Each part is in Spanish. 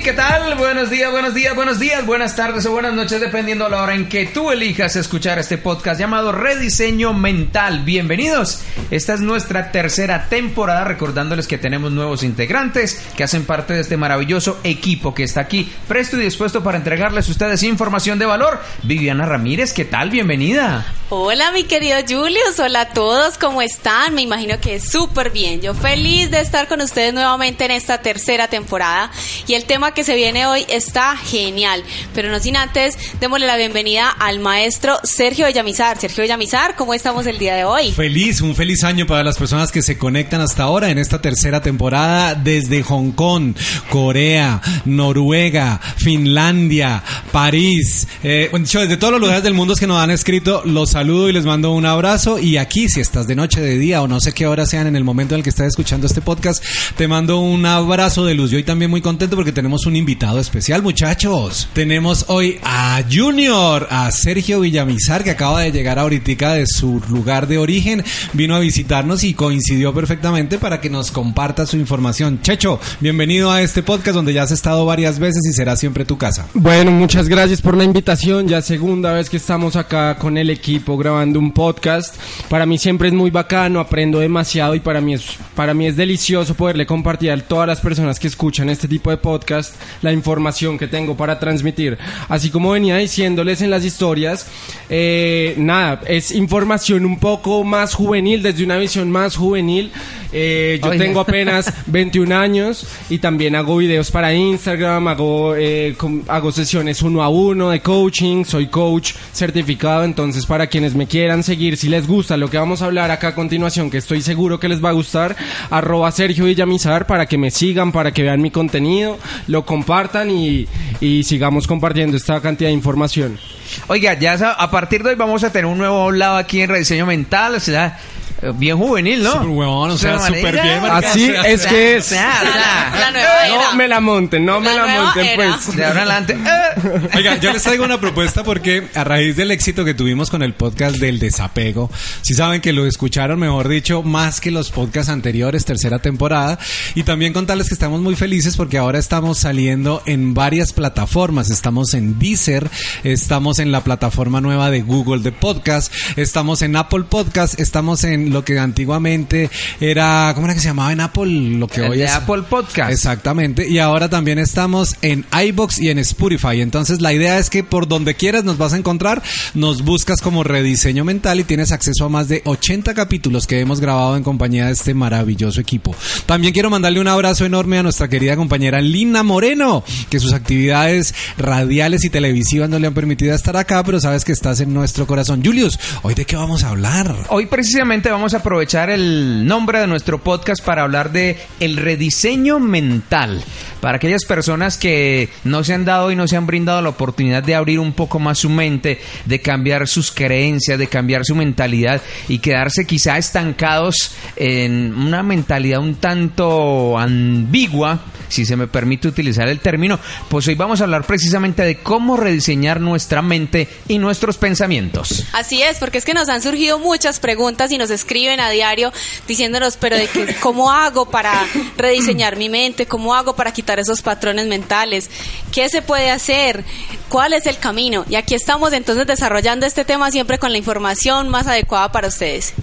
¿Qué tal? Buenos días, buenos días, buenos días, buenas tardes o buenas noches, dependiendo a la hora en que tú elijas escuchar este podcast llamado Rediseño Mental. Bienvenidos. Esta es nuestra tercera temporada, recordándoles que tenemos nuevos integrantes que hacen parte de este maravilloso equipo que está aquí, presto y dispuesto para entregarles a ustedes información de valor. Viviana Ramírez, ¿qué tal? Bienvenida. Hola, mi querido Julius. Hola a todos, ¿cómo están? Me imagino que súper bien. Yo feliz de estar con ustedes nuevamente en esta tercera temporada. Y el tema que se viene hoy está genial. Pero no sin antes, démosle la bienvenida al maestro Sergio Villamizar. Sergio Villamizar, ¿cómo estamos el día de hoy? Feliz, un feliz año para las personas que se conectan hasta ahora en esta tercera temporada desde Hong Kong, Corea, Noruega, Finlandia, París. Eh, desde todos los lugares del mundo que nos han escrito, los saludo y les mando un abrazo. Y aquí, si estás de noche, de día o no sé qué hora sean en el momento en el que estás escuchando este podcast, te mando un abrazo de luz. Yo hoy también muy contento porque tenemos un invitado especial, muchachos. Tenemos hoy a Junior, a Sergio Villamizar, que acaba de llegar ahorita de su lugar de origen. Vino a visitarnos y coincidió perfectamente para que nos comparta su información. Checho, bienvenido a este podcast donde ya has estado varias veces y será siempre tu casa. Bueno, muchas gracias por la invitación. Ya segunda vez que estamos acá con el equipo grabando un podcast. Para mí siempre es muy bacano, aprendo demasiado y para mí es para mí es delicioso poderle compartir a todas las personas que escuchan este tipo de podcast la información que tengo para transmitir. Así como venía diciéndoles en las historias, eh, nada, es información un poco más juvenil, desde una visión más juvenil. Eh, yo tengo apenas 21 años y también hago videos para Instagram, hago, eh, com- hago sesiones uno a uno de coaching, soy coach certificado, entonces para quienes me quieran seguir, si les gusta lo que vamos a hablar acá a continuación, que estoy seguro que les va a gustar, arroba Sergio Villamizar para que me sigan, para que vean mi contenido, lo compartan y, y sigamos compartiendo esta cantidad de información. Oiga, ya a partir de hoy vamos a tener un nuevo lado aquí en Rediseño Mental, o sea, bien juvenil, ¿no? Súper huevón, o sea, súper bien. Así o sea, es que es. O sea, o sea, La nueva era. No me la monten, no me La monten, era. pues. de ahora en adelante. eh. Oiga, yo les traigo una propuesta porque a raíz del éxito que tuvimos con el podcast del desapego, si saben que lo escucharon, mejor dicho, más que los podcasts anteriores, tercera temporada, y también contarles que estamos muy felices porque ahora estamos saliendo en varias plataformas, estamos en Deezer, estamos en la plataforma nueva de Google de podcast, estamos en Apple Podcast, estamos en lo que antiguamente era, ¿cómo era que se llamaba en Apple? Lo que El hoy de es Apple Podcast. Exactamente. Y ahora también estamos en iBox y en Spotify. Entonces la idea es que por donde quieras nos vas a encontrar, nos buscas como rediseño mental y tienes acceso a más de 80 capítulos que hemos grabado en compañía de este maravilloso equipo. También quiero mandarle un abrazo enorme a nuestra querida compañera Lina Moreno, que sus actividades radiales y televisivas no le han permitido estar acá, pero sabes que estás en nuestro corazón. Julius, ¿hoy de qué vamos a hablar? Hoy precisamente vamos a aprovechar el nombre de nuestro podcast para hablar de el rediseño mental. Para aquellas personas que no se han dado y no se han brindado la oportunidad de abrir un poco más su mente, de cambiar sus creencias, de cambiar su mentalidad y quedarse quizá estancados en una mentalidad un tanto ambigua, si se me permite utilizar el término, pues hoy vamos a hablar precisamente de cómo rediseñar nuestra mente y nuestros pensamientos. Así es, porque es que nos han surgido muchas preguntas y nos escriben a diario diciéndonos, pero de que, ¿cómo hago para rediseñar mi mente? ¿Cómo hago para quitar esos patrones mentales? ¿Qué se puede hacer? ¿Cuál es el camino? Y aquí estamos entonces desarrollando este tema siempre con la información más adecuada para ustedes.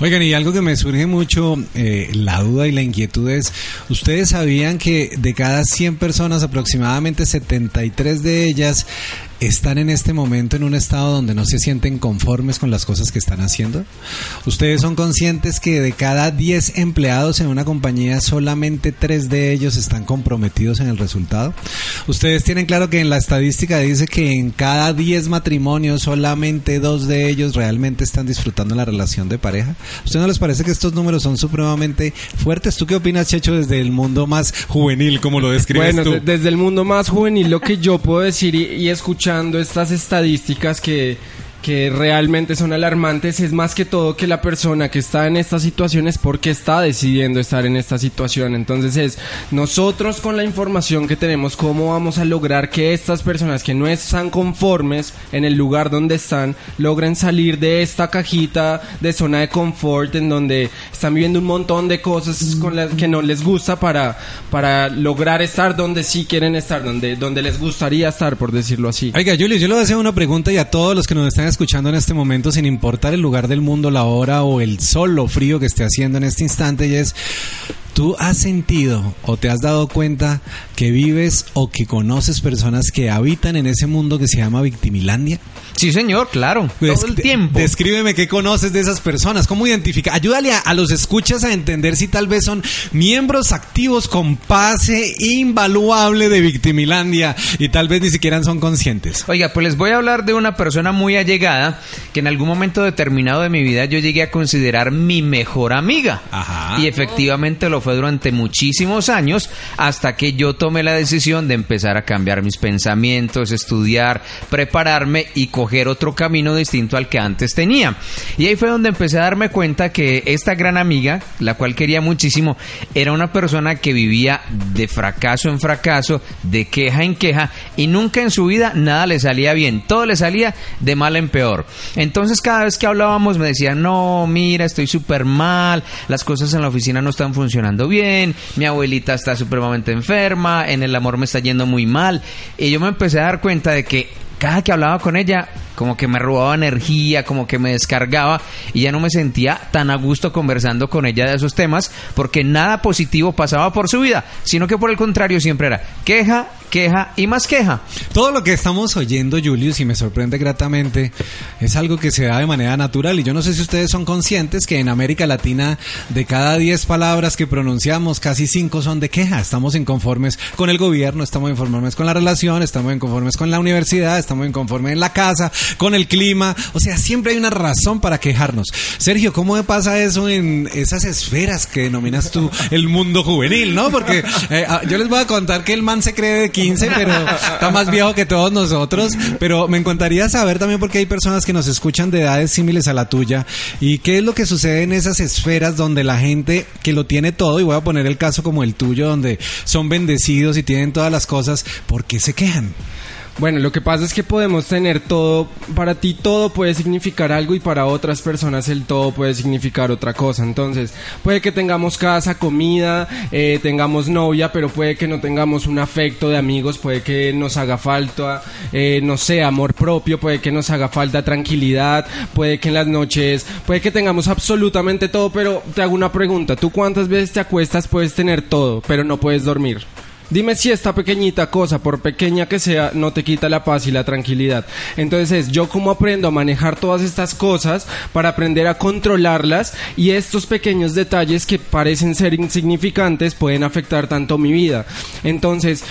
Oigan, y algo que me surge mucho eh, la duda y la inquietud es, ¿ustedes sabían que de cada 100 personas aproximadamente 73 de ellas están en este momento en un estado donde no se sienten conformes con las cosas que están haciendo? ¿Ustedes son conscientes que de cada 10 empleados en una compañía solamente 3 de ellos están comprometidos en el resultado? ¿Ustedes tienen claro que en la estadística dice que en cada 10 matrimonios solamente 2 de ellos realmente están disfrutando la relación de pareja? ¿A ¿Usted no les parece que estos números son supremamente fuertes? ¿Tú qué opinas, Checho, desde el mundo más juvenil, como lo describes Bueno, tú? de- desde el mundo más juvenil lo que yo puedo decir y, y escuchando estas estadísticas que, que realmente son alarmantes es más que todo que la persona que está en esta situación es porque está decidiendo estar en esta situación. Entonces es nosotros con la información que tenemos cómo vamos a lograr que estas personas que no están conformes en el lugar donde están logren salir de esta cajita de zona de confort en donde están viviendo un montón de cosas con las que no les gusta para, para lograr estar donde sí quieren estar, donde, donde les gustaría estar, por decirlo así. Oiga, Julio, yo le voy a hacer una pregunta y a todos los que nos están escuchando en este momento, sin importar el lugar del mundo, la hora o el sol o frío que esté haciendo en este instante, y es, ¿tú has sentido o te has dado cuenta que vives o que conoces personas que habitan en ese mundo que se llama Victimilandia? Sí, señor, claro. todo el tiempo. Descríbeme qué conoces de esas personas, cómo identificar. Ayúdale a, a los escuchas a entender si tal vez son miembros activos con pase invaluable de Victimilandia y tal vez ni siquiera son conscientes. Oiga, pues les voy a hablar de una persona muy allegada que en algún momento determinado de mi vida yo llegué a considerar mi mejor amiga. Ajá. Y efectivamente lo fue durante muchísimos años hasta que yo tomé la decisión de empezar a cambiar mis pensamientos, estudiar, prepararme y otro camino distinto al que antes tenía. Y ahí fue donde empecé a darme cuenta que esta gran amiga, la cual quería muchísimo, era una persona que vivía de fracaso en fracaso, de queja en queja y nunca en su vida nada le salía bien, todo le salía de mal en peor. Entonces cada vez que hablábamos me decía, no, mira, estoy súper mal, las cosas en la oficina no están funcionando bien, mi abuelita está supremamente enferma, en el amor me está yendo muy mal. Y yo me empecé a dar cuenta de que cada que hablaba con ella, como que me robaba energía, como que me descargaba y ya no me sentía tan a gusto conversando con ella de esos temas porque nada positivo pasaba por su vida, sino que por el contrario siempre era queja, queja y más queja. Todo lo que estamos oyendo, Julius, y me sorprende gratamente, es algo que se da de manera natural. Y yo no sé si ustedes son conscientes que en América Latina, de cada 10 palabras que pronunciamos, casi 5 son de queja. Estamos inconformes con el gobierno, estamos inconformes con la relación, estamos inconformes con la universidad, estamos inconformes en la casa, con el clima. O sea, siempre hay una razón para quejarnos. Sergio, ¿cómo pasa eso en esas esferas que denominas tú el mundo juvenil, no? Porque eh, ah, yo les voy a contar que el man se cree de 15, pero está más viejo que todos nosotros. Pero me encantaría saber también porque hay personas que nos escuchan de edades similares a la tuya. ¿Y qué es lo que sucede en esas esferas donde la gente que lo tiene todo, y voy a poner el caso como el tuyo, donde son bendecidos y tienen todas las cosas, ¿por qué se quejan? Bueno, lo que pasa es que podemos tener todo, para ti todo puede significar algo y para otras personas el todo puede significar otra cosa. Entonces, puede que tengamos casa, comida, eh, tengamos novia, pero puede que no tengamos un afecto de amigos, puede que nos haga falta, eh, no sé, amor propio, puede que nos haga falta tranquilidad, puede que en las noches, puede que tengamos absolutamente todo, pero te hago una pregunta, ¿tú cuántas veces te acuestas puedes tener todo, pero no puedes dormir? Dime si esta pequeñita cosa, por pequeña que sea, no te quita la paz y la tranquilidad. Entonces, yo cómo aprendo a manejar todas estas cosas para aprender a controlarlas y estos pequeños detalles que parecen ser insignificantes pueden afectar tanto mi vida. Entonces,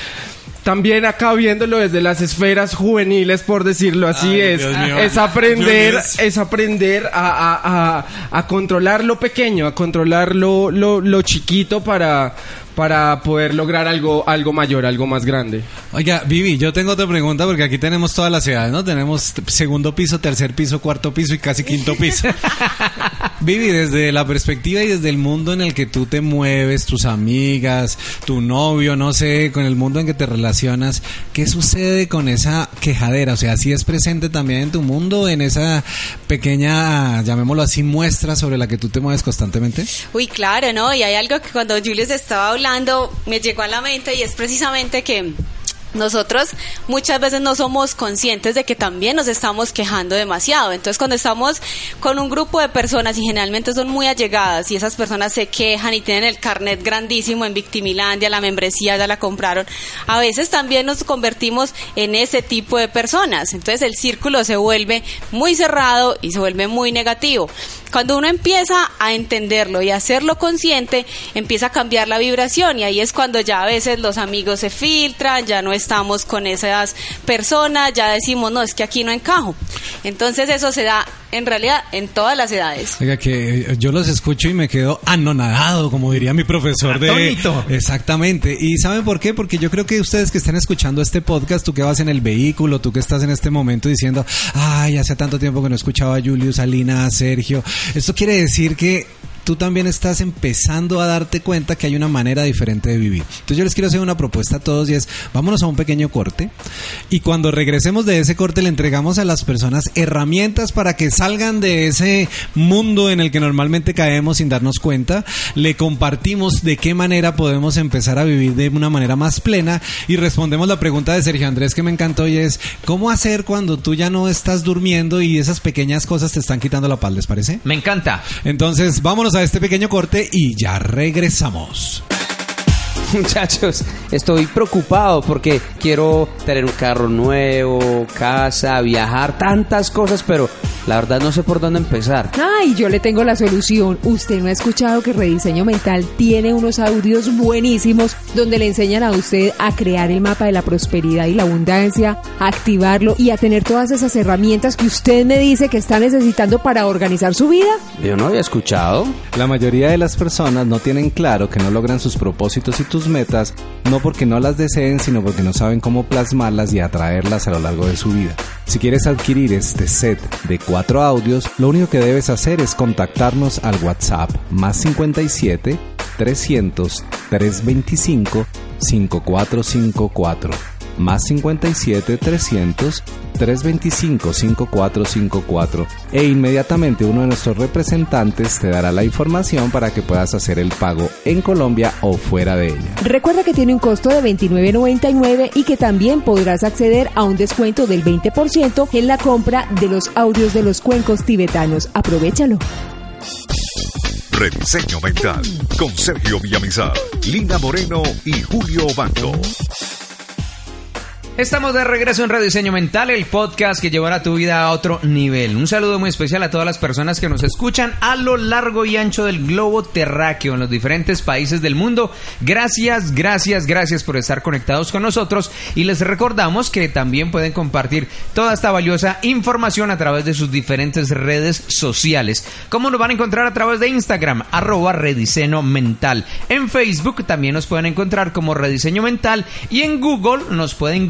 también acá viéndolo desde las esferas juveniles, por decirlo así, Ay, es, es aprender, es aprender a, a- a- a controlar lo pequeño, a controlar lo, lo, lo chiquito para, para poder lograr algo, algo mayor, algo más grande. Oiga, Vivi, yo tengo otra pregunta porque aquí tenemos todas las edades, ¿no? Tenemos segundo piso, tercer piso, cuarto piso y casi quinto piso. Vivi, desde la perspectiva y desde el mundo en el que tú te mueves, tus amigas, tu novio, no sé, con el mundo en que te relacionas, ¿qué sucede con esa quejadera? O sea, ¿sí es presente también en tu mundo, en esa pequeña, llamémoslo así, muestra sobre la que tú te mueves constantemente? Uy, claro, ¿no? Y hay algo que cuando Julius estaba hablando me llegó a la mente y es precisamente que nosotros muchas veces no somos conscientes de que también nos estamos quejando demasiado. Entonces, cuando estamos con un grupo de personas y generalmente son muy allegadas y esas personas se quejan y tienen el carnet grandísimo en Victimilandia, la membresía ya la compraron, a veces también nos convertimos en ese tipo de personas. Entonces, el círculo se vuelve muy cerrado y se vuelve muy negativo. Cuando uno empieza a entenderlo y a hacerlo consciente, empieza a cambiar la vibración y ahí es cuando ya a veces los amigos se filtran, ya no estamos con esas personas, ya decimos, no, es que aquí no encajo. Entonces eso se da en realidad en todas las edades. Oiga, que yo los escucho y me quedo anonadado, como diría mi profesor de... Atónito. Exactamente. ¿Y saben por qué? Porque yo creo que ustedes que están escuchando este podcast, tú que vas en el vehículo, tú que estás en este momento diciendo, ay, hace tanto tiempo que no escuchaba a Julius, a Lina, a Sergio, esto quiere decir que tú también estás empezando a darte cuenta que hay una manera diferente de vivir. Entonces yo les quiero hacer una propuesta a todos y es, vámonos a un pequeño corte y cuando regresemos de ese corte le entregamos a las personas herramientas para que salgan de ese mundo en el que normalmente caemos sin darnos cuenta, le compartimos de qué manera podemos empezar a vivir de una manera más plena y respondemos la pregunta de Sergio Andrés que me encantó y es, ¿cómo hacer cuando tú ya no estás durmiendo y esas pequeñas cosas te están quitando la paz? ¿Les parece? Me encanta. Entonces, vámonos a este pequeño corte y ya regresamos. Muchachos, estoy preocupado porque quiero tener un carro nuevo, casa, viajar, tantas cosas, pero la verdad no sé por dónde empezar. Ay, yo le tengo la solución. Usted no ha escuchado que Rediseño Mental tiene unos audios buenísimos donde le enseñan a usted a crear el mapa de la prosperidad y la abundancia, a activarlo y a tener todas esas herramientas que usted me dice que está necesitando para organizar su vida. Yo no había escuchado. La mayoría de las personas no tienen claro que no logran sus propósitos y tus metas, no porque no las deseen, sino porque no saben cómo plasmarlas y atraerlas a lo largo de su vida. Si quieres adquirir este set de cuatro audios, lo único que debes hacer es contactarnos al WhatsApp más 57 300 325 5454 más 57 300 325 5454 e inmediatamente uno de nuestros representantes te dará la información para que puedas hacer el pago en Colombia o fuera de ella. Recuerda que tiene un costo de $29.99 y que también podrás acceder a un descuento del 20% en la compra de los audios de los cuencos tibetanos. Aprovechalo. Rediseño Mental con Sergio Villamizar, Lina Moreno y Julio Bando. Estamos de regreso en Rediseño Mental, el podcast que llevará tu vida a otro nivel. Un saludo muy especial a todas las personas que nos escuchan a lo largo y ancho del globo terráqueo en los diferentes países del mundo. Gracias, gracias, gracias por estar conectados con nosotros y les recordamos que también pueden compartir toda esta valiosa información a través de sus diferentes redes sociales. Como nos van a encontrar a través de Instagram, arroba Rediseño Mental. En Facebook también nos pueden encontrar como Rediseño Mental y en Google nos pueden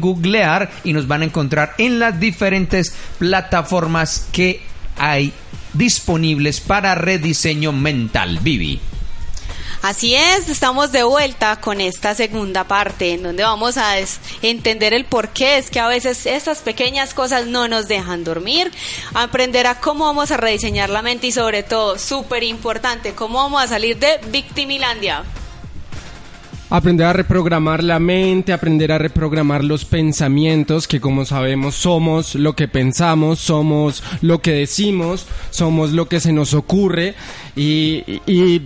y nos van a encontrar en las diferentes plataformas que hay disponibles para rediseño mental. Vivi. Así es, estamos de vuelta con esta segunda parte en donde vamos a entender el por qué es que a veces estas pequeñas cosas no nos dejan dormir, aprender a cómo vamos a rediseñar la mente y sobre todo, súper importante, cómo vamos a salir de Victimilandia. Aprender a reprogramar la mente, aprender a reprogramar los pensamientos, que como sabemos somos lo que pensamos, somos lo que decimos, somos lo que se nos ocurre. Y, y-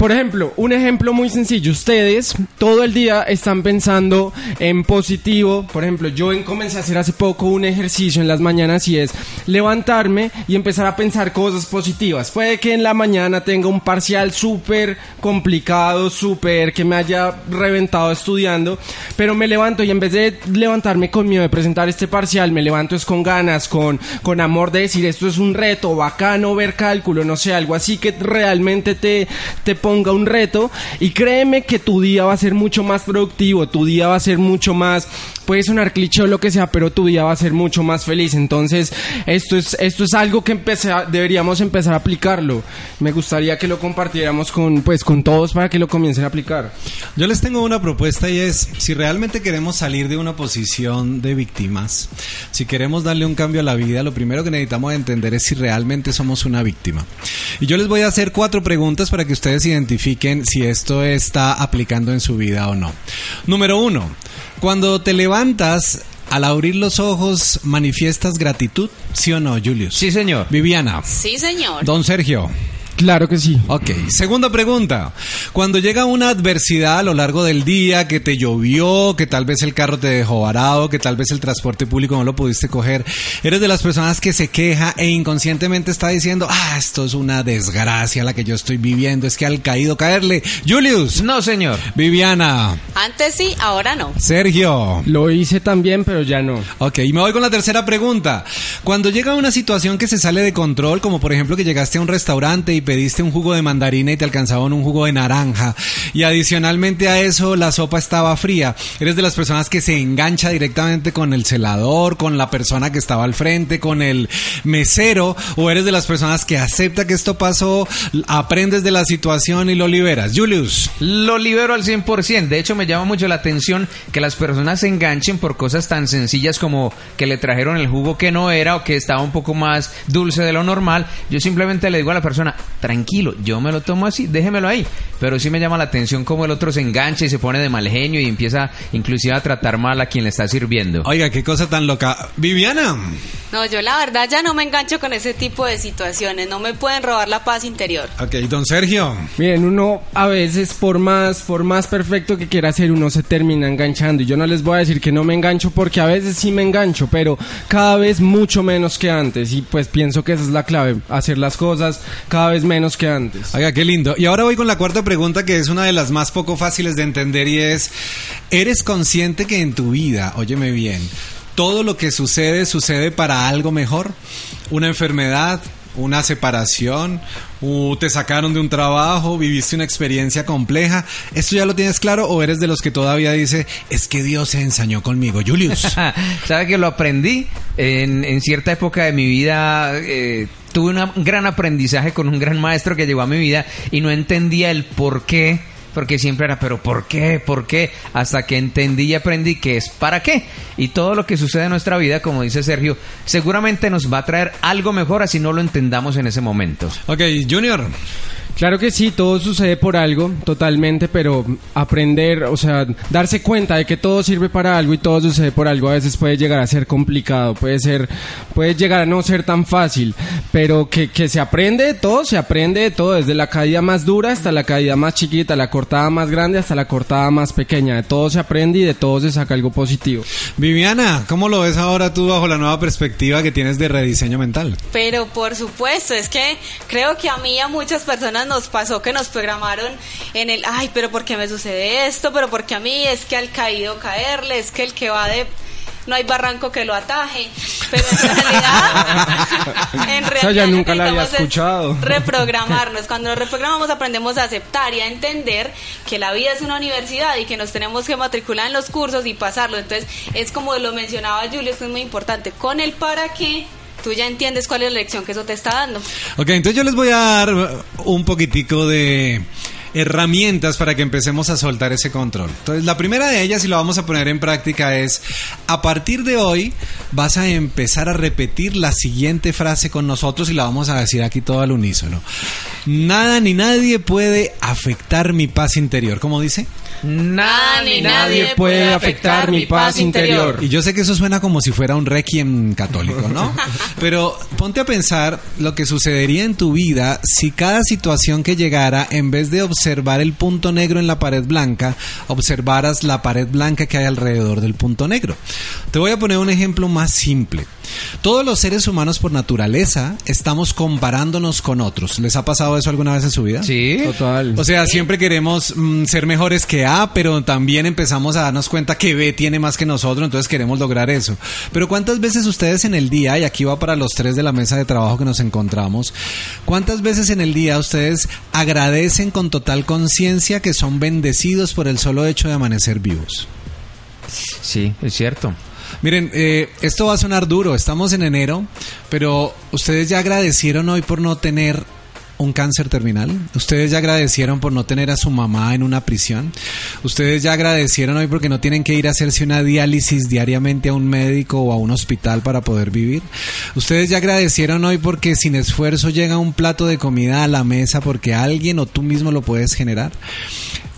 por ejemplo, un ejemplo muy sencillo, ustedes todo el día están pensando en positivo. Por ejemplo, yo en- comencé a hacer hace poco un ejercicio en las mañanas y es levantarme y empezar a pensar cosas positivas. Puede que en la mañana tenga un parcial súper complicado, súper que me haya reventado estudiando, pero me levanto y en vez de levantarme con miedo de presentar este parcial, me levanto es con ganas, con, con amor de decir esto es un reto, bacano ver cálculo, no sé, algo así que realmente te, te ponga un reto y créeme que tu día va a ser mucho más productivo, tu día va a ser mucho más puede sonar cliché o lo que sea, pero tu vida va a ser mucho más feliz. Entonces, esto es, esto es algo que empecé- deberíamos empezar a aplicarlo. Me gustaría que lo compartiéramos con, pues, con todos para que lo comiencen a aplicar. Yo les tengo una propuesta y es, si realmente queremos salir de una posición de víctimas, si queremos darle un cambio a la vida, lo primero que necesitamos entender es si realmente somos una víctima. Y yo les voy a hacer cuatro preguntas para que ustedes identifiquen si esto está aplicando en su vida o no. Número uno, cuando te levantas, al abrir los ojos, ¿manifiestas gratitud? ¿Sí o no, Julius? Sí, señor. Viviana. Sí, señor. Don Sergio. Claro que sí. Ok, segunda pregunta. Cuando llega una adversidad a lo largo del día, que te llovió, que tal vez el carro te dejó varado, que tal vez el transporte público no lo pudiste coger, eres de las personas que se queja e inconscientemente está diciendo, ah, esto es una desgracia la que yo estoy viviendo, es que al caído caerle. Julius. No, señor. Viviana. Antes sí, ahora no. Sergio. Lo hice también, pero ya no. Ok, y me voy con la tercera pregunta. Cuando llega una situación que se sale de control, como por ejemplo que llegaste a un restaurante y pediste un jugo de mandarina y te alcanzaban un jugo de naranja, y adicionalmente a eso la sopa estaba fría, ¿eres de las personas que se engancha directamente con el celador, con la persona que estaba al frente, con el mesero, o eres de las personas que acepta que esto pasó, aprendes de la situación y lo liberas? Julius. Lo libero al 100%. De hecho, me llama mucho la atención que las personas se enganchen por cosas tan sencillas como que le trajeron el jugo que no era o que estaba un poco más dulce de lo normal. Yo simplemente le digo a la persona, tranquilo, yo me lo tomo así, déjemelo ahí. Pero sí me llama la atención cómo el otro se engancha y se pone de mal genio y empieza inclusive a tratar mal a quien le está sirviendo. Oiga, qué cosa tan loca. Viviana. No, yo la verdad ya no me engancho con ese tipo de situaciones. No me pueden robar la paz interior. Ok, don Sergio. Miren, uno a veces por más, por más perfecto que quiera ser, uno se termina enganchando. Y yo no les voy a decir que no me engancho porque a veces sí me engancho, pero cada vez mucho menos que antes. Y pues pienso que esa es la clave, hacer las cosas cada vez menos que antes. Oiga, qué lindo. Y ahora voy con la cuarta pregunta que es una de las más poco fáciles de entender y es, ¿eres consciente que en tu vida, óyeme bien, todo lo que sucede sucede para algo mejor? Una enfermedad, una separación, o te sacaron de un trabajo, viviste una experiencia compleja. ¿Esto ya lo tienes claro o eres de los que todavía dice, es que Dios se ensañó conmigo? Julius. ¿Sabe que lo aprendí? En, en cierta época de mi vida eh, tuve un gran aprendizaje con un gran maestro que llegó a mi vida y no entendía el por qué. Porque siempre era, pero ¿por qué? ¿Por qué? Hasta que entendí y aprendí que es para qué. Y todo lo que sucede en nuestra vida, como dice Sergio, seguramente nos va a traer algo mejor así no lo entendamos en ese momento. ok, Junior. Claro que sí, todo sucede por algo, totalmente, pero aprender, o sea, darse cuenta de que todo sirve para algo y todo sucede por algo a veces puede llegar a ser complicado, puede ser, puede llegar a no ser tan fácil, pero que, que se aprende de todo, se aprende de todo, desde la caída más dura hasta la caída más chiquita, la cortada más grande hasta la cortada más pequeña, de todo se aprende y de todo se saca algo positivo. Viviana, ¿cómo lo ves ahora tú bajo la nueva perspectiva que tienes de rediseño mental? Pero por supuesto, es que creo que a mí y a muchas personas nos pasó que nos programaron en el, ay, pero ¿por qué me sucede esto? Pero porque a mí es que al caído caerle, es que el que va de... No hay barranco que lo ataje, pero en realidad, en realidad ya lo nunca la había necesitamos es escuchado. Reprogramarnos. Cuando nos reprogramamos aprendemos a aceptar y a entender que la vida es una universidad y que nos tenemos que matricular en los cursos y pasarlo. Entonces es como lo mencionaba Julio, que es muy importante. Con el para qué tú ya entiendes cuál es la lección que eso te está dando. Ok, entonces yo les voy a dar un poquitico de herramientas para que empecemos a soltar ese control. Entonces, la primera de ellas, y la vamos a poner en práctica, es, a partir de hoy vas a empezar a repetir la siguiente frase con nosotros y la vamos a decir aquí todo al unísono. Nada ni nadie puede afectar mi paz interior. ¿Cómo dice? Nada ni nadie puede afectar mi paz interior. Y yo sé que eso suena como si fuera un requiem católico, ¿no? Pero ponte a pensar lo que sucedería en tu vida si cada situación que llegara, en vez de observar el punto negro en la pared blanca, observaras la pared blanca que hay alrededor del punto negro. Te voy a poner un ejemplo más simple. Todos los seres humanos por naturaleza estamos comparándonos con otros. ¿Les ha pasado eso alguna vez en su vida? Sí. Total. O sea, siempre queremos mm, ser mejores que A, pero también empezamos a darnos cuenta que B tiene más que nosotros, entonces queremos lograr eso. Pero ¿cuántas veces ustedes en el día, y aquí va para los tres de la mesa de trabajo que nos encontramos, cuántas veces en el día ustedes agradecen con total conciencia que son bendecidos por el solo hecho de amanecer vivos? Sí, es cierto. Miren, eh, esto va a sonar duro, estamos en enero, pero ustedes ya agradecieron hoy por no tener un cáncer terminal. Ustedes ya agradecieron por no tener a su mamá en una prisión. Ustedes ya agradecieron hoy porque no tienen que ir a hacerse una diálisis diariamente a un médico o a un hospital para poder vivir. Ustedes ya agradecieron hoy porque sin esfuerzo llega un plato de comida a la mesa porque alguien o tú mismo lo puedes generar.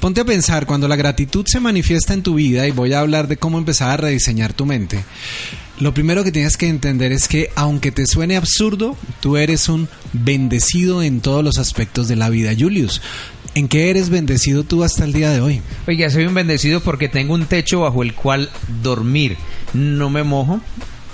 Ponte a pensar, cuando la gratitud se manifiesta en tu vida, y voy a hablar de cómo empezar a rediseñar tu mente, lo primero que tienes que entender es que aunque te suene absurdo, tú eres un bendecido en todos los aspectos de la vida. Julius, ¿en qué eres bendecido tú hasta el día de hoy? Oiga, soy un bendecido porque tengo un techo bajo el cual dormir. No me mojo,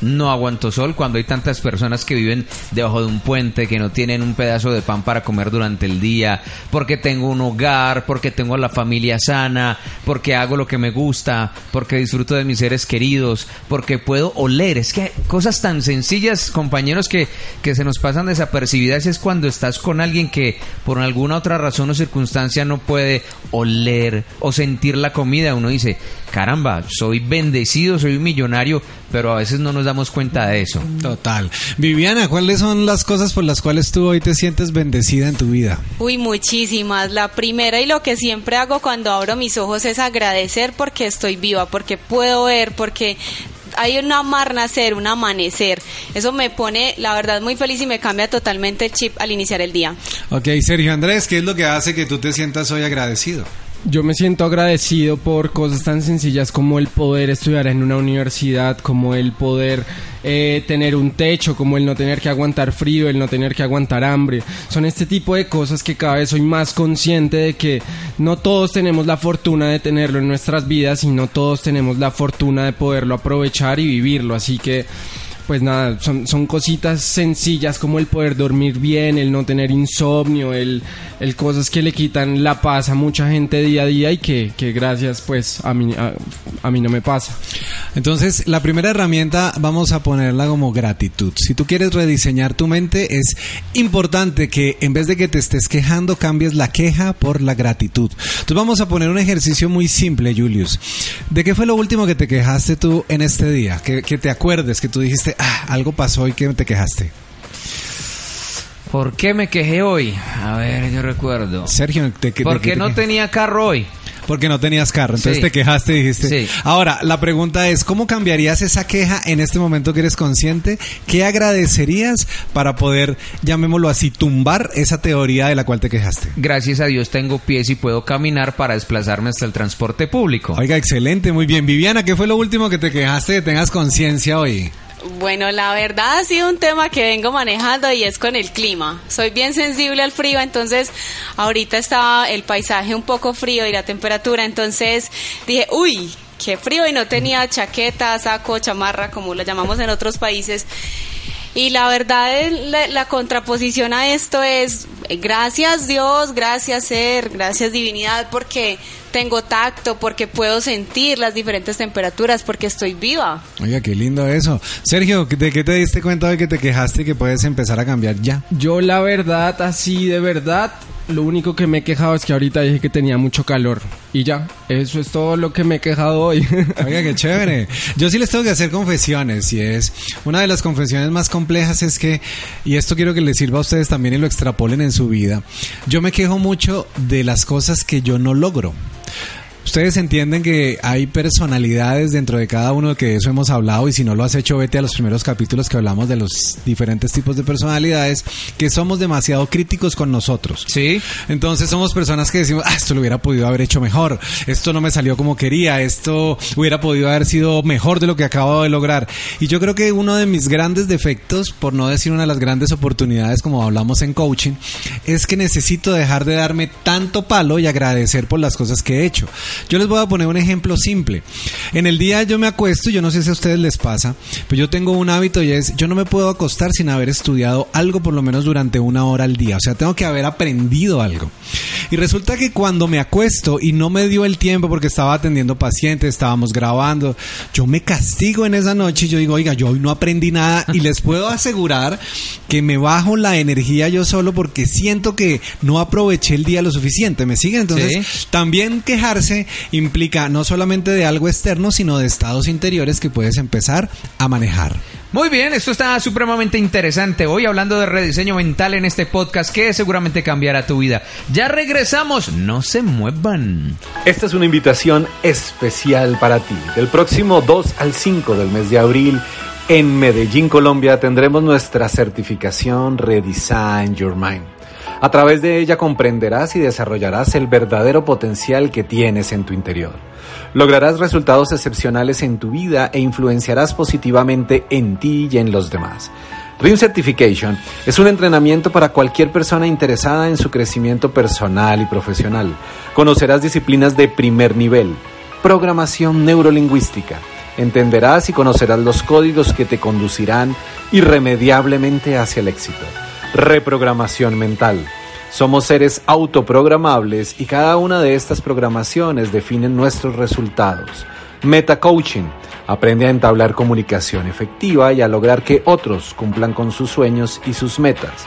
no aguanto sol cuando hay tantas personas que viven debajo de un puente, que no tienen un pedazo de pan para comer durante el día, porque tengo un hogar, porque tengo a la familia sana, porque hago lo que me gusta, porque disfruto de mis seres queridos, porque puedo oler. Es que cosas tan sencillas, compañeros, que, que se nos pasan desapercibidas es cuando estás con alguien que por alguna otra razón o circunstancia no puede oler o sentir la comida. Uno dice, caramba, soy bendecido, soy un millonario, pero a veces no nos damos cuenta de eso. Total. Viviana, ¿cuáles son las cosas por las cuales tú hoy te sientes bendecida en tu vida? Uy, muchísimas. La primera y lo que siempre hago cuando abro mis ojos es agradecer porque estoy viva, porque puedo ver, porque hay un amar nacer, un amanecer. Eso me pone, la verdad, muy feliz y me cambia totalmente el chip al iniciar el día. Ok, Sergio Andrés, ¿qué es lo que hace que tú te sientas hoy agradecido? Yo me siento agradecido por cosas tan sencillas como el poder estudiar en una universidad, como el poder eh, tener un techo, como el no tener que aguantar frío, el no tener que aguantar hambre. Son este tipo de cosas que cada vez soy más consciente de que no todos tenemos la fortuna de tenerlo en nuestras vidas y no todos tenemos la fortuna de poderlo aprovechar y vivirlo. Así que pues nada, son, son cositas sencillas como el poder dormir bien, el no tener insomnio, el, el cosas que le quitan la paz a mucha gente día a día y que, que gracias pues a mí, a, a mí no me pasa. Entonces, la primera herramienta vamos a ponerla como gratitud. Si tú quieres rediseñar tu mente, es importante que en vez de que te estés quejando, cambies la queja por la gratitud. Entonces vamos a poner un ejercicio muy simple, Julius. ¿De qué fue lo último que te quejaste tú en este día? Que, que te acuerdes, que tú dijiste, ah, algo pasó y que te quejaste. ¿Por qué me quejé hoy? A ver, yo recuerdo. Sergio, ¿de qué- de Porque te no tenía carro hoy. Porque no tenías carro, entonces Sí. te quejaste y dijiste. Sí. Ahora, la pregunta es, ¿cómo cambiarías esa queja en este momento que eres consciente? ¿Qué agradecerías para poder, llamémoslo así, tumbar esa teoría de la cual te quejaste? Gracias a Dios tengo pies y puedo caminar para desplazarme hasta el transporte público. Oiga, excelente, muy bien. Viviana, ¿qué fue lo último que te quejaste que tengas conciencia hoy? Bueno, la verdad ha sido un tema que vengo manejando y es con el clima. Soy bien sensible al frío, entonces ahorita estaba el paisaje un poco frío y la temperatura, entonces dije, uy, qué frío y no tenía chaqueta, saco, chamarra, como lo llamamos en otros países. Y la verdad, la, contraposición a esto es gracias Dios, gracias Ser, gracias Divinidad, porque tengo tacto, porque puedo sentir las diferentes temperaturas, porque estoy viva. Oiga, qué lindo eso. Sergio, ¿de qué te diste cuenta hoy que te quejaste y que puedes empezar a cambiar ya? Yo la verdad, así de verdad, lo único que me he quejado es que ahorita dije que tenía mucho calor. Y ya, eso es todo lo que me he quejado hoy. Oiga, qué chévere. Yo sí les tengo que hacer confesiones y es una de las confesiones más complejas es que, y esto quiero que les sirva a ustedes también y lo extrapolen en su vida, yo me quejo mucho de las cosas que yo no logro. Ustedes entienden que hay personalidades dentro de cada uno que de eso hemos hablado y si no lo has hecho vete a los primeros capítulos que hablamos de los diferentes tipos de personalidades que somos demasiado críticos con nosotros. Sí. Entonces somos personas que decimos, ah, esto lo hubiera podido haber hecho mejor, esto no me salió como quería, esto hubiera podido haber sido mejor de lo que acabo de lograr. Y yo creo que uno de mis grandes defectos, por no decir una de las grandes oportunidades como hablamos en coaching, es que necesito dejar de darme tanto palo y agradecer por las cosas que he hecho. Yo les voy a poner un ejemplo simple. En el día yo me acuesto, yo no sé si a ustedes les pasa, pero yo tengo un hábito y es, yo no me puedo acostar sin haber estudiado algo por lo menos durante una hora al día. O sea, tengo que haber aprendido algo. Y resulta que cuando me acuesto y no me dio el tiempo porque estaba atendiendo pacientes, estábamos grabando, yo me castigo en esa noche y yo digo, oiga, yo hoy no aprendí nada y les puedo asegurar que me bajo la energía yo solo porque siento que no aproveché el día lo suficiente. ¿Me siguen? Entonces, Sí. también quejarse implica no solamente de algo externo, sino de estados interiores que puedes empezar a manejar. Muy bien, esto está supremamente interesante. Hoy hablando de rediseño mental en este podcast que seguramente cambiará tu vida. Ya regresamos, no se muevan. Esta es una invitación especial para ti. Del próximo 2 al 5 del mes de abril, en Medellín, Colombia, tendremos nuestra certificación Redesign Your Mind. A través de ella comprenderás y desarrollarás el verdadero potencial que tienes en tu interior. Lograrás resultados excepcionales en tu vida e influenciarás positivamente en ti y en los demás. Dream Certification es un entrenamiento para cualquier persona interesada en su crecimiento personal y profesional. Conocerás disciplinas de primer nivel, programación neurolingüística. Entenderás y conocerás los códigos que te conducirán irremediablemente hacia el éxito. Reprogramación mental. Somos seres autoprogramables y cada una de estas programaciones definen nuestros resultados. Metacoaching. Aprende a entablar comunicación efectiva y a lograr que otros cumplan con sus sueños y sus metas.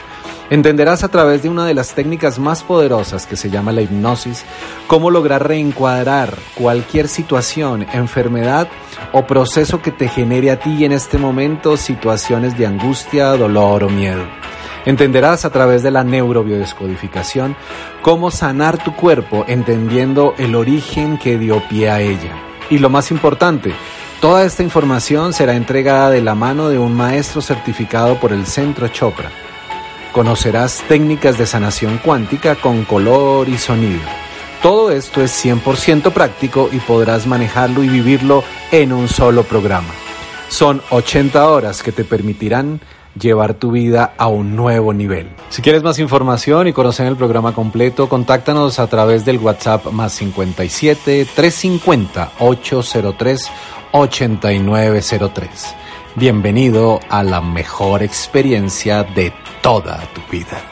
Entenderás a través de una de las técnicas más poderosas que se llama la hipnosis cómo lograr reencuadrar cualquier situación, enfermedad o proceso que te genere a ti en este momento situaciones de angustia, dolor o miedo. Entenderás a través de la neurobiodescodificación cómo sanar tu cuerpo entendiendo el origen que dio pie a ella. Y lo más importante, toda esta información será entregada de la mano de un maestro certificado por el Centro Chopra. Conocerás técnicas de sanación cuántica con color y sonido. Todo esto es 100% práctico y podrás manejarlo y vivirlo en un solo programa. Son 80 horas que te permitirán llevar tu vida a un nuevo nivel. Si quieres más información y conocer el programa completo, contáctanos a través del WhatsApp más 57 350 803 8903. Bienvenido a la mejor experiencia de toda tu vida.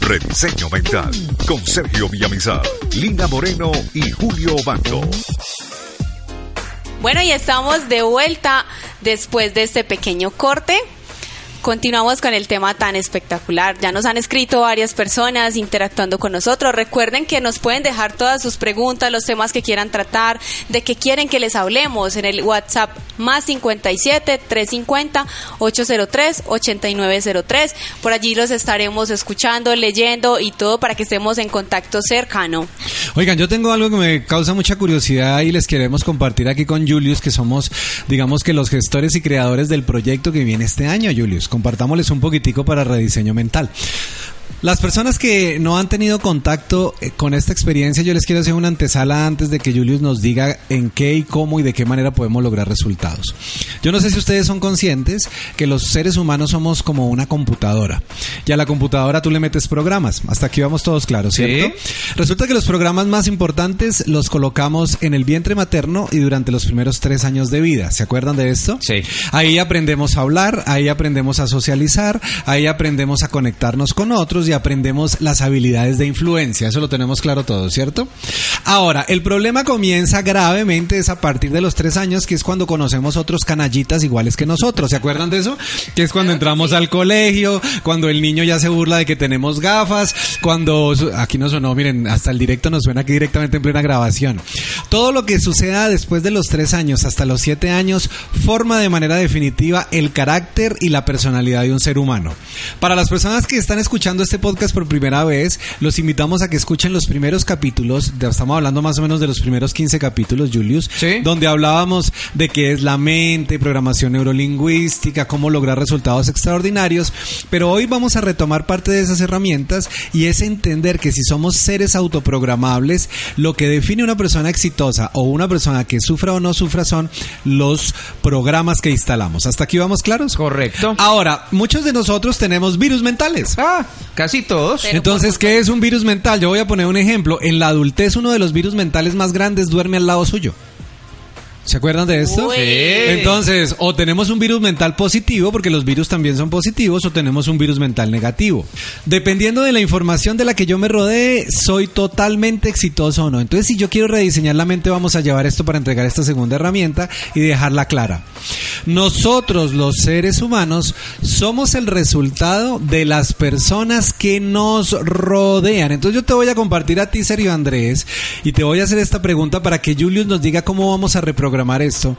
Rediseño Mental con Sergio Villamizar, Lina Moreno y Julio Banco. Bueno, y estamos de vuelta después de este pequeño corte. Continuamos con el tema tan espectacular. Ya nos han escrito varias personas interactuando con nosotros. Recuerden que nos pueden dejar todas sus preguntas, los temas que quieran tratar, de qué quieren que les hablemos en el WhatsApp más 57 350 803 8903. Por allí los estaremos escuchando, leyendo y todo para que estemos en contacto cercano. Oigan, yo tengo algo que me causa mucha curiosidad y les queremos compartir aquí con Julius, que somos, digamos que los gestores y creadores del proyecto que viene este año, Julius. Compartámosles un poquitico para rediseño mental. Las personas que no han tenido contacto eh, con esta experiencia, yo les quiero hacer una antesala antes de que Julius nos diga en qué y cómo y de qué manera podemos lograr resultados. Yo no sé si ustedes son conscientes que los seres humanos somos como una computadora. Y a la computadora tú le metes programas. Hasta aquí vamos todos claros, ¿cierto? Resulta que los programas más importantes los colocamos en el vientre materno y durante los primeros tres años de vida. ¿Se acuerdan de esto? Sí. Ahí aprendemos a hablar, ahí aprendemos a socializar, ahí aprendemos a conectarnos con otros y aprendemos las habilidades de influencia. Eso lo tenemos claro todo, ¿cierto? Ahora, el problema comienza gravemente es a partir de los tres años, que es cuando conocemos otros canallitas iguales que nosotros. ¿Se acuerdan de eso? Que es cuando entramos al colegio, cuando el niño ya se burla de que tenemos gafas, cuando... Aquí no sonó, miren, hasta el directo nos suena aquí directamente en plena grabación. Todo lo que suceda después de los tres años hasta los siete años forma de manera definitiva el carácter y la personalidad de un ser humano. Para las personas que están escuchando este podcast por primera vez, los invitamos a que escuchen los primeros capítulos, de- estamos hablando más o menos de los primeros 15 capítulos, Julius, Sí. donde hablábamos de qué es la mente, programación neurolingüística, cómo lograr resultados extraordinarios, pero hoy vamos a retomar parte de esas herramientas y es entender que si somos seres autoprogramables, lo que define una persona exitosa o una persona que sufra o no sufra son los programas que instalamos. ¿Hasta aquí vamos claros? Correcto. Ahora, muchos de nosotros tenemos virus mentales. Ah, casi todos. Pero Entonces, ¿qué es un virus mental? Yo voy a poner un ejemplo. En la adultez, uno de los virus mentales más grandes duerme al lado suyo. ¿Se acuerdan de esto? Uy. Entonces, o tenemos un virus mental positivo, porque los virus también son positivos, o tenemos un virus mental negativo. Dependiendo de la información de la que yo me rodee, soy totalmente exitoso o no. Entonces, si yo quiero rediseñar la mente, vamos a llevar esto para entregar esta segunda herramienta y dejarla clara. Nosotros, los seres humanos, somos el resultado de las personas que nos rodean. Entonces, yo te voy a compartir a ti, Sergio Andrés, y te voy a hacer esta pregunta para que Julius nos diga cómo vamos a reprogramar esto.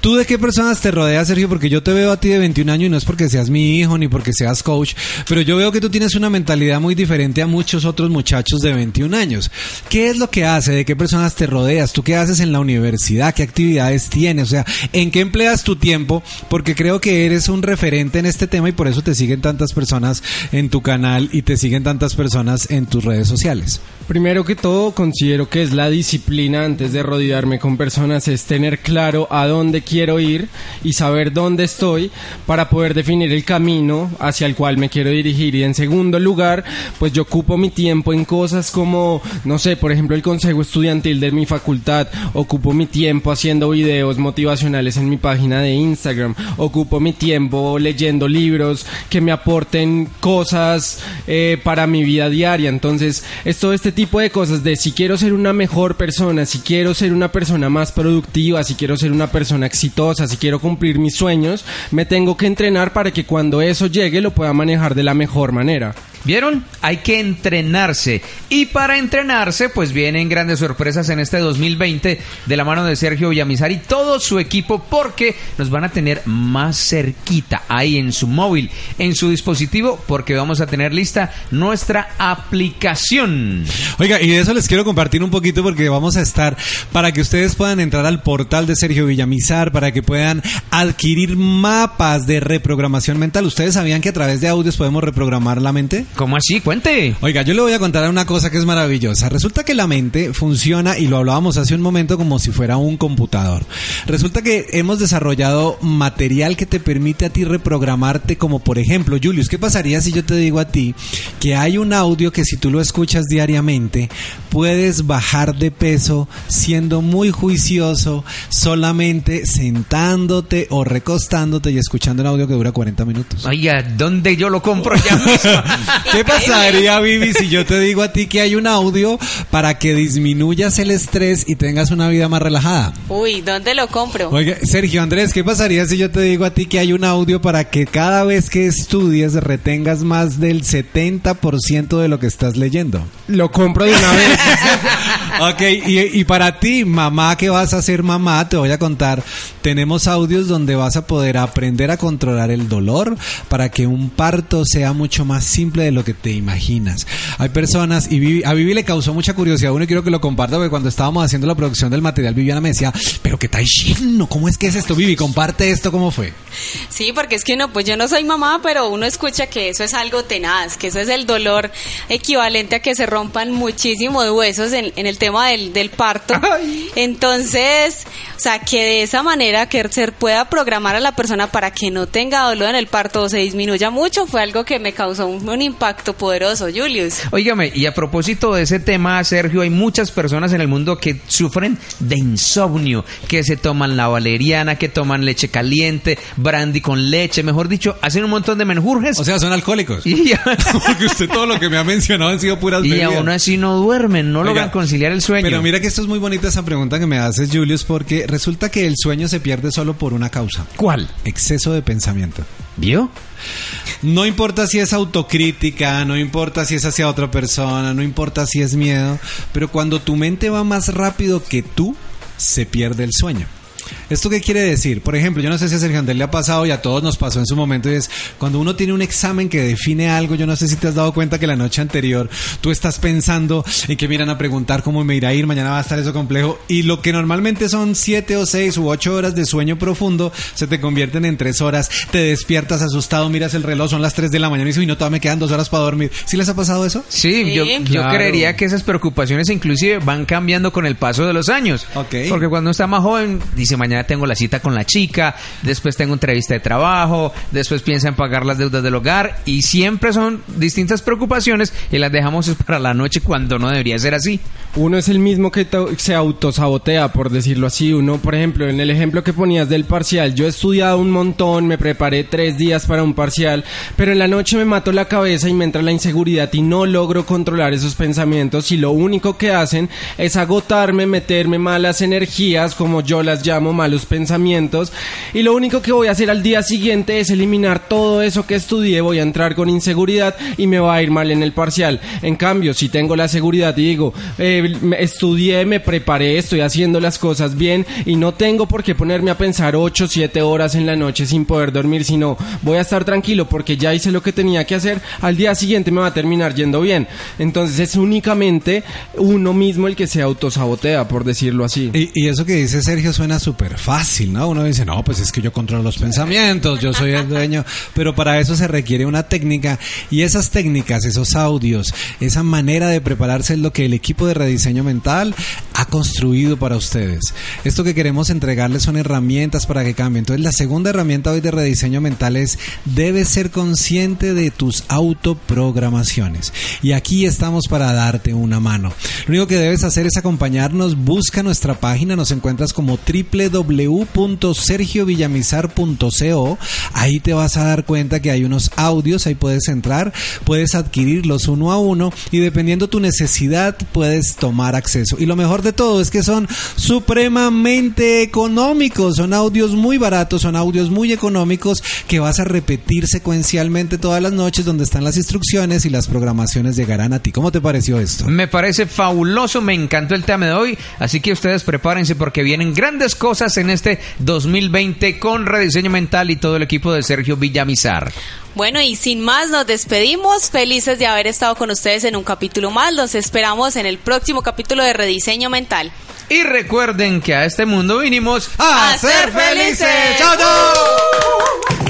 ¿Tú de qué personas te rodeas, Sergio? Porque yo te veo a ti de 21 años y no es porque seas mi hijo ni porque seas coach, pero yo veo que tú tienes una mentalidad muy diferente a muchos otros muchachos de 21 años. ¿Qué es lo que hace? ¿De qué personas te rodeas? ¿Tú qué haces en la universidad? ¿Qué actividades tienes? O sea, ¿en qué empleas tu tiempo? Porque creo que eres un referente en este tema y por eso te siguen tantas personas en tu canal y te siguen tantas personas en tus redes sociales. Primero que todo, considero que es la disciplina antes de rodearme con personas, es tener claro a dónde quiero ir y saber dónde estoy para poder definir el camino hacia el cual me quiero dirigir. Y en segundo lugar, pues yo ocupo mi tiempo en cosas como, no sé, por ejemplo, el consejo estudiantil de mi facultad, ocupo mi tiempo haciendo videos motivacionales en mi página de Instagram, ocupo mi tiempo leyendo libros que me aporten cosas eh, para mi vida diaria. Entonces, es este de cosas de si quiero ser una mejor persona, si quiero ser una persona más productiva, si quiero ser una persona exitosa, si quiero cumplir mis sueños, me tengo que entrenar para que cuando eso llegue lo pueda manejar de la mejor manera. ¿Vieron? Hay que entrenarse. Y para entrenarse, pues vienen grandes sorpresas en este 2020 de la mano de Sergio Villamizar y todo su equipo porque nos van a tener más cerquita ahí en su móvil, en su dispositivo, porque vamos a tener lista nuestra aplicación. Oiga, y de eso les quiero compartir un poquito porque vamos a estar para que ustedes puedan entrar al portal de Sergio Villamizar, para que puedan adquirir mapas de reprogramación mental. ¿Ustedes sabían que a través de audios podemos reprogramar la mente? ¿Cómo así? Cuente. Oiga, yo le voy a contar una cosa que es maravillosa. Resulta que la mente funciona, y lo hablábamos hace un momento, como si fuera un computador. Resulta que hemos desarrollado material que te permite a ti reprogramarte, como por ejemplo, Julius, ¿qué pasaría si yo te digo a ti que hay un audio que si tú lo escuchas diariamente, puedes bajar de peso siendo muy juicioso, solamente sentándote o recostándote y escuchando un audio que dura 40 minutos? Oiga, ¿dónde yo lo compro ya mismo? ¿Qué pasaría, Vivi, si yo te digo a ti que hay un audio para que disminuyas el estrés y tengas una vida más relajada? Uy, ¿dónde lo compro? Oiga, Sergio Andrés, ¿qué pasaría si yo te digo a ti que hay un audio para que cada vez que estudies retengas más del 70% de lo que estás leyendo? Lo compro de una vez. ok, y, y para ti, mamá, que vas a ser mamá, te voy a contar, tenemos audios donde vas a poder aprender a controlar el dolor para que un parto sea mucho más simple de lo que te imaginas. Hay personas, y a Vivi le causó mucha curiosidad, uno y quiero que lo comparta, porque cuando estábamos haciendo la producción del material, Viviana me decía, pero qué está lleno, ¿cómo es que es esto, Vivi? Comparte esto, ¿cómo fue? Sí, porque es que uno, pues yo no soy mamá, pero uno escucha que eso es algo tenaz, que eso es el dolor equivalente a que se rompan muchísimos huesos en, en el tema del, del parto. Entonces, o sea, que de esa manera que se pueda programar a la persona para que no tenga dolor en el parto o se disminuya mucho, fue algo que me causó un, un impacto poderoso, Julius. Óigame, y a propósito de ese tema, Sergio, hay muchas personas en el mundo que sufren de insomnio, que se toman la valeriana, que toman leche caliente, brandy con leche, mejor dicho, hacen un montón de menjurjes. O sea, son alcohólicos. y, Porque usted todo lo que me ha mencionado han sido puras y bebidas. aún así no duermen, no Oiga, logran conciliar el sueño. Pero mira que esto es muy bonita esa pregunta que me haces, Julius, porque resulta que el sueño se pierde solo por una causa. ¿Cuál? Exceso de pensamiento. ¿Vio? No importa si es autocrítica, no importa si es hacia otra persona, no importa si es miedo, pero cuando tu mente va más rápido que tú, se pierde el sueño. ¿Esto qué quiere decir? Por ejemplo, yo no sé si a Sergio Andrés le ha pasado y a todos nos pasó en su momento, y es cuando uno tiene un examen que define algo, yo no sé si te has dado cuenta que la noche anterior tú estás pensando en que miran a preguntar cómo me irá a ir, mañana va a estar eso complejo, y lo que normalmente son siete o seis u ocho horas de sueño profundo, se te convierten en tres horas, te despiertas asustado, miras el reloj, son las tres de la mañana y dices, uy, no, todavía me quedan dos horas para dormir. ¿Sí les ha pasado eso? Sí, Sí. yo, yo creería que esas preocupaciones inclusive van cambiando con el paso de los años. Ok. Porque cuando uno está más joven, dice, mañana tengo la cita con la chica, después tengo entrevista de trabajo, después piensa en pagar las deudas del hogar y siempre son distintas preocupaciones y las dejamos para la noche cuando no debería ser así. Uno es el mismo que se autosabotea, por decirlo así. Uno, por ejemplo, en el ejemplo que ponías del parcial, yo he estudiado un montón, me preparé tres días para un parcial, pero en la noche me mato la cabeza y me entra la inseguridad y no logro controlar esos pensamientos y lo único que hacen es agotarme, meterme malas energías, como yo las llamo malos pensamientos, y lo único que voy a hacer al día siguiente es eliminar todo eso que estudié, voy a entrar con inseguridad y me va a ir mal en el parcial. En cambio, si tengo la seguridad y digo, eh, estudié, me preparé, estoy haciendo las cosas bien y no tengo por qué ponerme a pensar 8 o 7 horas en la noche sin poder dormir, sino voy a estar tranquilo porque ya hice lo que tenía que hacer, al día siguiente me va a terminar yendo bien. Entonces es únicamente uno mismo el que se autosabotea, por decirlo así. Y, eso que dice Sergio suena súper fácil, ¿no? Uno dice, no, pues es que yo controlo los pensamientos, yo soy el dueño, pero para eso se requiere una técnica y esas técnicas, esos audios, esa manera de prepararse es lo que el equipo de rediseño mental ha construido para ustedes. Esto que queremos entregarles son herramientas para que cambien. Entonces la segunda herramienta hoy de rediseño mental es debes ser consciente de tus autoprogramaciones. Y aquí estamos para darte una mano. Lo único que debes hacer es acompañarnos, busca nuestra página, nos encuentras como www.sergiovillamizar.co. Ahí te vas a dar cuenta que hay unos audios, ahí puedes entrar, puedes adquirirlos uno a uno y dependiendo tu necesidad puedes tomar acceso. Y lo mejor de todo es que son supremamente económicos, son audios muy baratos, son audios muy económicos que vas a repetir secuencialmente todas las noches donde están las instrucciones y las programaciones llegarán a ti. ¿Cómo te pareció esto? Me parece fabuloso, me encantó el tema de hoy, así que ustedes prepárense porque vienen grandes cosas en este 2020 con rediseño mental y todo el equipo de Sergio Villamizar. Bueno, y sin más nos despedimos, felices de haber estado con ustedes en un capítulo más. Los esperamos en el próximo capítulo de Rediseño Mental. Y recuerden que a este mundo vinimos a, ser felices. ¡Chao, chao!